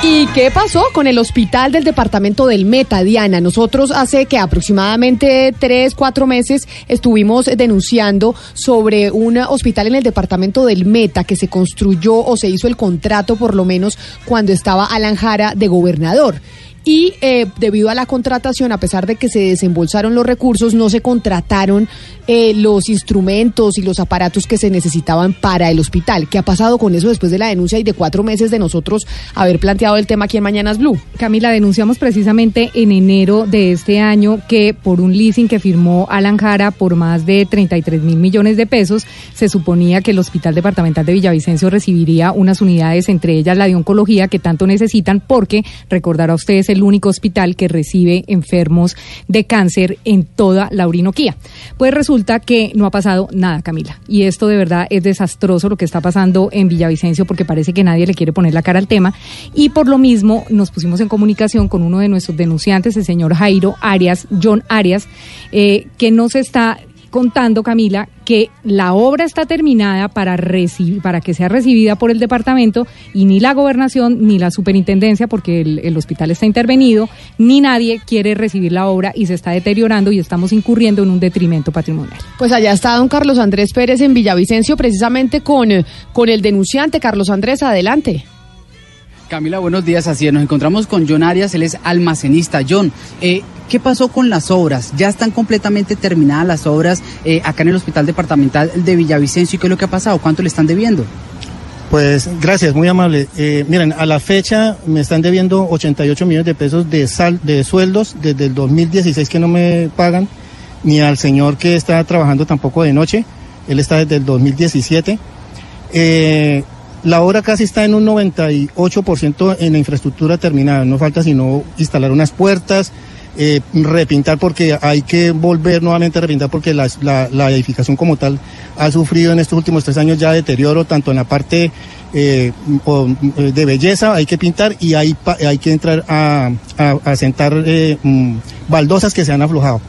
¿Y qué pasó con el hospital del departamento del Meta, Diana? Nosotros hace que aproximadamente tres, cuatro meses estuvimos denunciando sobre un hospital en el departamento del Meta que se construyó o se hizo el contrato por lo menos cuando estaba Alan Jara de gobernador y eh, debido a la contratación, a pesar de que se desembolsaron los recursos, no se contrataron eh, los instrumentos y los aparatos que se necesitaban para el hospital. ¿Qué ha pasado con eso después de la denuncia y de cuatro meses de nosotros haber planteado el tema aquí en Mañanas Blue? Camila, denunciamos precisamente en enero de este año que por un leasing que firmó Alan Jara por más de 33 mil millones de pesos, se suponía que el Hospital Departamental de Villavicencio recibiría unas unidades, entre ellas la de oncología, que tanto necesitan, porque recordará ustedes el el único hospital que recibe enfermos de cáncer en toda la Orinoquía. Pues resulta que no ha pasado nada, Camila. Y esto de verdad es desastroso lo que está pasando en Villavicencio porque parece que nadie le quiere poner la cara al tema. Y por lo mismo nos pusimos en comunicación con uno de nuestros denunciantes, el señor Jairo Arias, John Arias, eh, que nos está contando, Camila, que la obra está terminada para, para que sea recibida por el departamento y ni la gobernación ni la superintendencia, porque el, el, hospital está intervenido, ni nadie quiere recibir la obra y se está deteriorando y estamos incurriendo en un detrimento patrimonial. Pues allá está don Carlos Andrés Pérez en Villavicencio, precisamente con, con el denunciante. Carlos Andrés, adelante. Camila, buenos días. Así es, nos encontramos con John Arias, él es almacenista. John, eh, ¿qué pasó con las obras? ¿Ya están completamente terminadas las obras eh, acá en el Hospital Departamental de Villavicencio? ¿Y qué es lo que ha pasado? ¿Cuánto le están debiendo? Pues gracias, muy amable. Eh, miren, a la fecha me están debiendo 88 millones de pesos de, sal, de sueldos desde el 2016 que no me pagan, ni al señor que está trabajando tampoco de noche. Él está desde el 2017. Eh, la obra casi está en un 98% en la infraestructura terminada. No falta sino instalar unas puertas, eh, repintar porque hay que volver nuevamente a repintar porque la, la, edificación como tal ha sufrido en estos últimos tres años ya deterioro tanto en la parte eh, eh de belleza, hay que pintar y hay, hay que entrar a, a, sentar mm, baldosas que se han aflojado.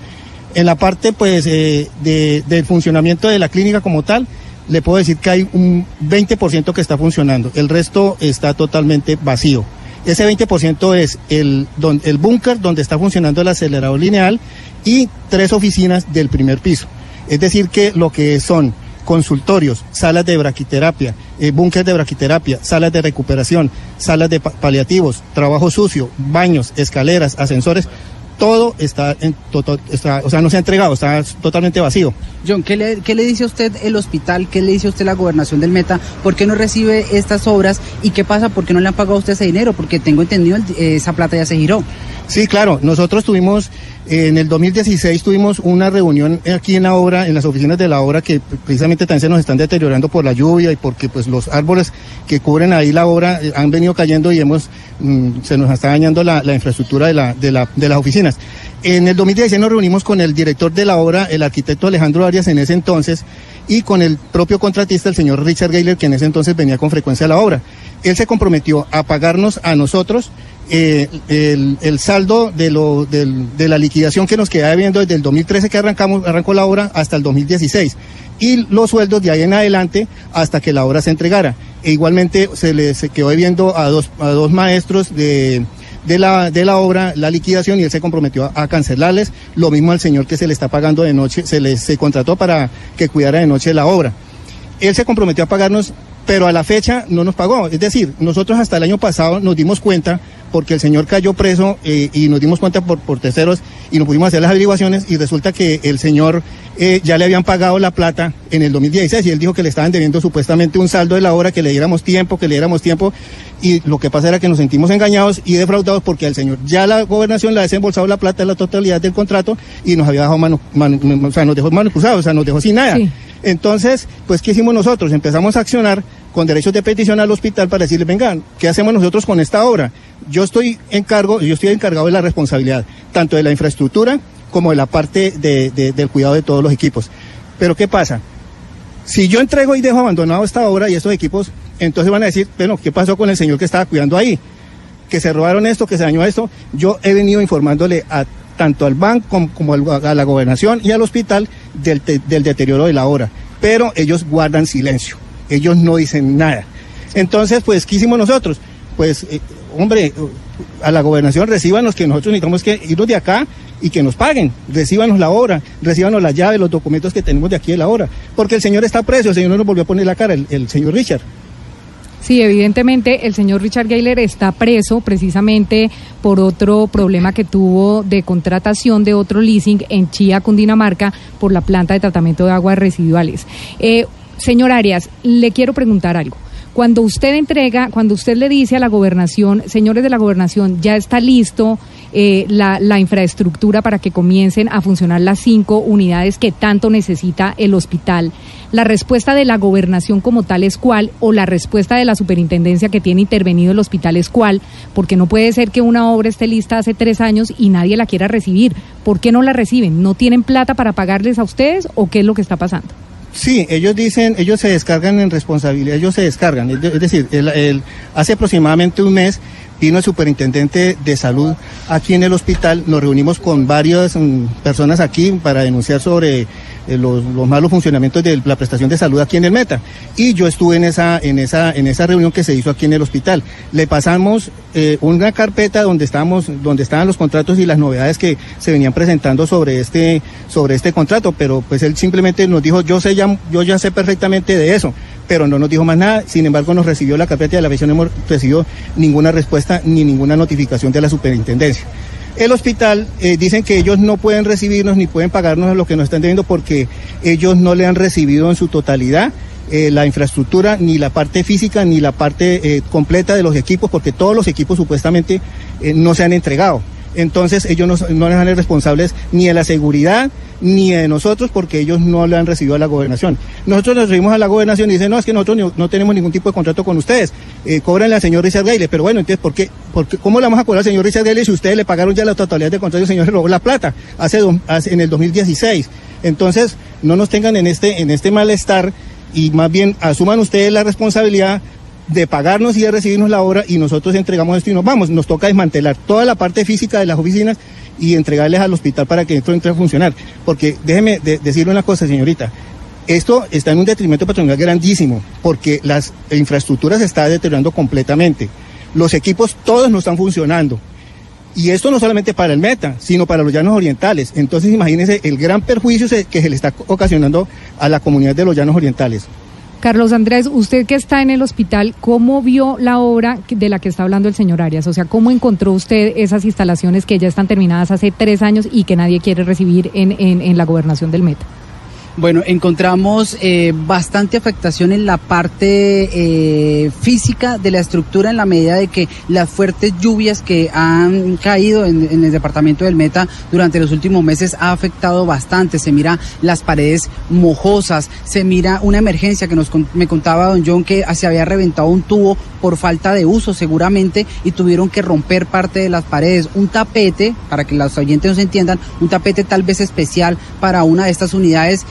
En la parte pues eh, de, del funcionamiento de la clínica como tal, le puedo decir que hay un 20% que está funcionando, el resto está totalmente vacío. Ese 20% es el, el búnker donde está funcionando el acelerador lineal y tres oficinas del primer piso. Es decir, que lo que son consultorios, salas de braquiterapia, eh, búnker de braquiterapia, salas de recuperación, salas de paliativos, trabajo sucio, baños, escaleras, ascensores, todo está, en, está, o sea, no se ha entregado, está totalmente vacío. John, ¿qué le, ¿qué le dice a usted el hospital? ¿Qué le dice a usted la gobernación del Meta? ¿Por qué no recibe estas obras? ¿Y qué pasa? ¿Por qué no le han pagado a usted ese dinero? Porque tengo entendido, esa plata ya se giró. Sí, claro. Nosotros tuvimos, en el 2016 tuvimos una reunión aquí en la obra, en las oficinas de la obra, que precisamente también se nos están deteriorando por la lluvia y porque pues los árboles que cubren ahí la obra eh, han venido cayendo y hemos, mm, se nos está dañando la, infraestructura de, la, de, la, de las oficinas. En el 2016 nos reunimos con el director de la obra, el arquitecto Alejandro Arias en ese entonces, y con el propio contratista, el señor Richard Gayler, que en ese entonces venía con frecuencia a la obra. Él se comprometió a pagarnos a nosotros eh, el, saldo de, la liquidación que nos queda debiendo desde el 2013 que arrancamos, arrancó la obra hasta el 2016 y los sueldos de ahí en adelante hasta que la obra se entregara. E igualmente se le quedó debiendo a dos, a dos maestros de, de, la, de la obra la liquidación y él se comprometió a, cancelarles. Lo mismo al señor que se le está pagando de noche, se le se contrató para que cuidara de noche la obra. Él se comprometió a pagarnos pero a la fecha no nos pagó. Es decir, nosotros hasta el año pasado nos dimos cuenta porque el señor cayó preso eh, y nos dimos cuenta por, por terceros y nos pudimos hacer las averiguaciones y resulta que el señor eh, ya le habían pagado la plata en el 2016 y él dijo que le estaban debiendo supuestamente un saldo de la obra, que le diéramos tiempo, que le diéramos tiempo y lo que pasa era que nos sentimos engañados y defraudados porque al señor ya la gobernación le ha desembolsado la plata en la totalidad del contrato y nos había dejado mano, mano- o sea, nos dejó mano cruzada, o sea, nos dejó sin nada. Sí. Entonces, pues, ¿qué hicimos nosotros? Empezamos a accionar con derechos de petición al hospital para decirle, vengan, ¿qué hacemos nosotros con esta obra? Yo estoy en cargo, yo estoy encargado de la responsabilidad, tanto de la infraestructura como de la parte de- de- del cuidado de todos los equipos. Pero ¿qué pasa? Si yo entrego y dejo abandonado esta obra y estos equipos, entonces van a decir, bueno, ¿qué pasó con el señor que estaba cuidando ahí? Que se robaron esto, que se dañó esto. Yo he venido informándole a tanto al banco como, a la gobernación y al hospital del, te- del deterioro de la obra. Pero ellos guardan silencio. Ellos no dicen nada. Entonces, pues, ¿qué hicimos nosotros? Pues, eh, hombre, a la gobernación recíbanos que nosotros necesitamos que irnos de acá y que nos paguen, recíbanos la obra, recíbanos la llave, los documentos que tenemos de aquí de la obra, porque el señor está preso, el señor no nos volvió a poner la cara, el, el señor Richard. Sí, evidentemente el señor Richard Gayler está preso precisamente por otro problema que tuvo de contratación de otro leasing en Chía, Cundinamarca, por la planta de tratamiento de aguas residuales. Eh, señor Arias, le quiero preguntar algo. Cuando usted entrega, cuando usted le dice a la gobernación, señores de la gobernación, ya está listo eh, la, infraestructura para que comiencen a funcionar las cinco unidades que tanto necesita el hospital, la respuesta de la gobernación como tal es cuál o la respuesta de la superintendencia que tiene intervenido el hospital es cuál, porque no puede ser que una obra esté lista hace tres años y nadie la quiera recibir. ¿Por qué no la reciben? ¿No tienen plata para pagarles a ustedes o qué es lo que está pasando? Sí, ellos dicen, ellos se descargan en responsabilidad, ellos se descargan. Es, de- es decir, hace aproximadamente un mes vino el superintendente de salud aquí en el hospital, nos reunimos con varias mm, personas aquí para denunciar sobre eh, los, los malos funcionamientos de la prestación de salud aquí en el Meta. Y yo estuve en esa, en esa, en esa reunión que se hizo aquí en el hospital. Le pasamos eh, una carpeta donde estábamos, donde estaban los contratos y las novedades que se venían presentando sobre este, sobre este contrato, pero pues él simplemente nos dijo, yo sé ya, yo ya sé perfectamente de eso, pero no nos dijo más nada, sin embargo nos recibió la carpeta de la visión, no hemos recibido ninguna respuesta ni ninguna notificación de la superintendencia. El hospital eh, dicen que ellos no pueden recibirnos ni pueden pagarnos lo que nos están debiendo porque ellos no le han recibido en su totalidad eh, la infraestructura, ni la parte física, ni la parte eh, completa de los equipos, porque todos los equipos supuestamente no se han entregado. Entonces ellos no, no les han responsables ni de la seguridad ni de nosotros porque ellos no le han recibido a la gobernación. Nosotros nos recibimos a la gobernación y dicen, no, es que nosotros no, tenemos ningún tipo de contrato con ustedes, eh, cóbranle al señor Richard Gayle, pero bueno, entonces, ¿por qué, por qué- ¿cómo le vamos a cobrar al señor Richard Gayle si ustedes le pagaron ya la totalidad del contrato y el señor se robó la plata hace, hace- en el 2016? Entonces, no nos tengan en este, en este malestar y más bien asuman ustedes la responsabilidad de pagarnos y de recibirnos la obra y nosotros entregamos esto y nos vamos. Nos toca desmantelar toda la parte física de las oficinas y entregarles al hospital para que esto entre a funcionar. Porque déjeme de- decirle una cosa, señorita. Esto está en un detrimento patronal grandísimo porque las infraestructuras se están deteriorando completamente. Los equipos todos no están funcionando. Y esto no solamente para el Meta, sino para los llanos orientales. Entonces imagínense el gran perjuicio que se le está ocasionando a la comunidad de los llanos orientales. Carlos Andrés, usted que está en el hospital, ¿cómo vio la obra de la que está hablando el señor Arias? O sea, ¿cómo encontró usted esas instalaciones que ya están terminadas hace tres años y que nadie quiere recibir en, en, en la gobernación del Meta? Bueno, encontramos eh, bastante afectación en la parte eh, física de la estructura en la medida de que las fuertes lluvias que han caído en, el departamento del Meta durante los últimos meses ha afectado bastante. Se mira las paredes mojosas, se mira una emergencia que nos me contaba don John que se había reventado un tubo por falta de uso seguramente y tuvieron que romper parte de las paredes. Un tapete, para que los oyentes nos entiendan, un tapete tal vez especial para una de estas unidades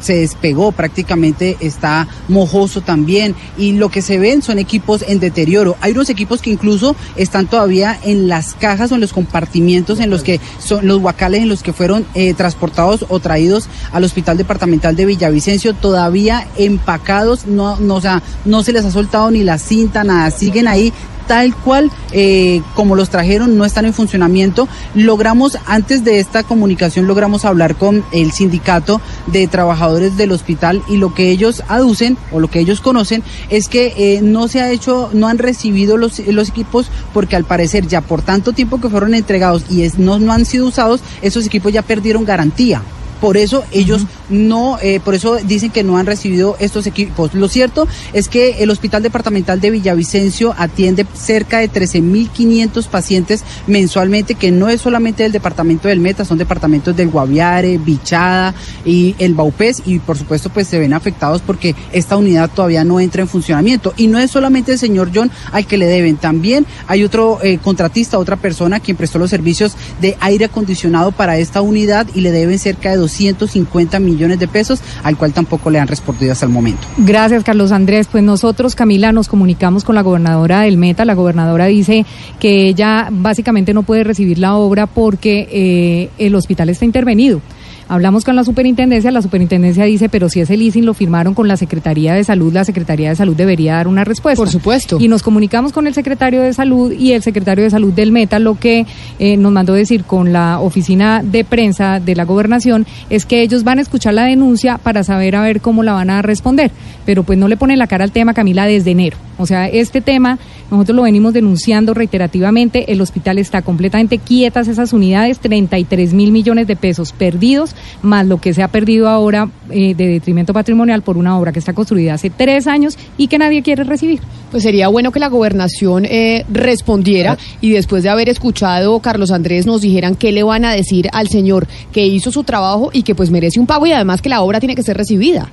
se despegó prácticamente, está mojoso también y lo que se ven son equipos en deterioro. Hay unos equipos que incluso están todavía en las cajas o en los compartimientos en los que son los huacales en los que fueron eh, transportados o traídos al Hospital Departamental de Villavicencio, todavía empacados, no, no se les ha soltado ni la cinta, nada, siguen ahí tal cual eh, como los trajeron, no están en funcionamiento. Logramos, antes de esta comunicación, logramos hablar con el sindicato de trabajadores del hospital y lo que ellos aducen o lo que ellos conocen es que eh, no se ha hecho, no han recibido los, los equipos porque al parecer ya por tanto tiempo que fueron entregados y no, no han sido usados, esos equipos ya perdieron garantía. Por eso ellos no, eh, por eso dicen que no han recibido estos equipos. Lo cierto es que el Hospital Departamental de Villavicencio atiende cerca de 13.500 pacientes mensualmente, que no es solamente del departamento del Meta, son departamentos del Guaviare, Bichada y el Baupés, y por supuesto pues se ven afectados porque esta unidad todavía no entra en funcionamiento. Y no es solamente el señor John al que le deben, también hay otro eh, contratista, otra persona quien prestó los servicios de aire acondicionado para esta unidad y le deben cerca de 250 millones de pesos, al cual tampoco le han respondido hasta el momento. Gracias, Carlos Andrés. Pues nosotros, Camila, nos comunicamos con la gobernadora del Meta. La gobernadora dice que ella básicamente no puede recibir la obra porque eh, el hospital está intervenido. Hablamos con la superintendencia, la superintendencia dice, pero si ese leasing lo firmaron con la Secretaría de Salud, la Secretaría de Salud debería dar una respuesta. Por supuesto. Y nos comunicamos con el secretario de Salud y el secretario de Salud del Meta, lo que eh, nos mandó decir con la oficina de prensa de la gobernación es que ellos van a escuchar la denuncia para saber a ver cómo la van a responder. Pero pues no le ponen la cara al tema, Camila, desde enero. O sea, este tema nosotros lo venimos denunciando reiterativamente. El hospital está completamente quietas esas unidades, 33 mil millones de pesos perdidos, más lo que se ha perdido ahora eh, de detrimento patrimonial por una obra que está construida hace tres años y que nadie quiere recibir. Pues sería bueno que la gobernación eh, respondiera y después de haber escuchado Carlos Andrés nos dijeran qué le van a decir al señor que hizo su trabajo y que pues merece un pago y además que la obra tiene que ser recibida.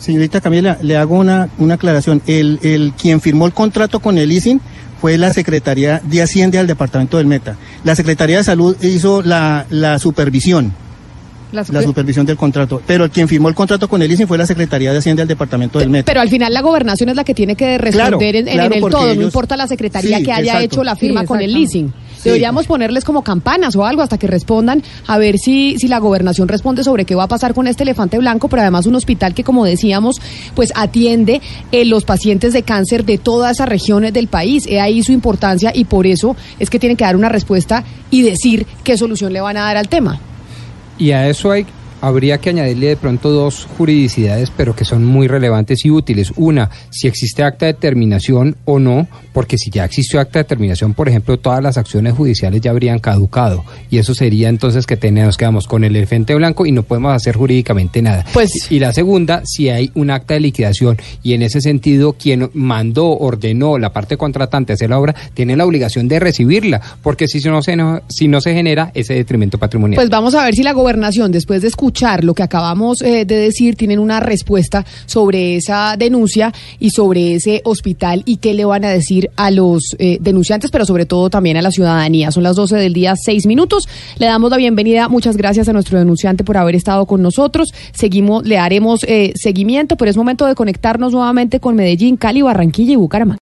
Señorita Camila, le hago una, una aclaración. El, el quien firmó el contrato con el leasing fue la Secretaría de Hacienda del Departamento del Meta. La Secretaría de Salud hizo la, la supervisión. La La super- supervisión del contrato. Pero quien firmó el contrato con el leasing fue la Secretaría de Hacienda del Departamento del Meta. Pero al final la gobernación es la que tiene que responder Claro, en, en- en claro, el todo, no importa la secretaría Sí, que haya exacto. hecho la firma Sí, con el exactamente. Deberíamos ponerles como campanas o algo hasta que respondan a ver si, si la gobernación responde sobre qué va a pasar con este elefante blanco, pero además un hospital que, como decíamos, pues atiende eh, los pacientes de cáncer de todas esas regiones del país. He ahí su importancia y por eso es que tienen que dar una respuesta y decir qué solución le van a dar al tema. Y a eso hay, habría que añadirle de pronto dos juridicidades, pero que son muy relevantes y útiles. Una, si existe acta de terminación o no, porque si ya existió acta de terminación, por ejemplo, todas las acciones judiciales ya habrían caducado. Y eso sería entonces que tenemos, nos quedamos con el elefante blanco y no podemos hacer jurídicamente nada. Pues- y la segunda, si hay un acta de liquidación y en ese sentido quien mandó, ordenó la parte contratante a hacer la obra, tiene la obligación de recibirla, porque si no se, no- si no se genera ese detrimento patrimonial. Pues vamos a ver si la gobernación, después de lo que acabamos eh, de decir, tienen una respuesta sobre esa denuncia y sobre ese hospital y qué le van a decir a los eh, denunciantes, pero sobre todo también a la ciudadanía. Son las 12 del día, 6 minutos. Le damos la bienvenida. Muchas gracias a nuestro denunciante por haber estado con nosotros. Seguimos, le haremos eh, seguimiento, pero es momento de conectarnos nuevamente con Medellín, Cali, Barranquilla y Bucaramanga.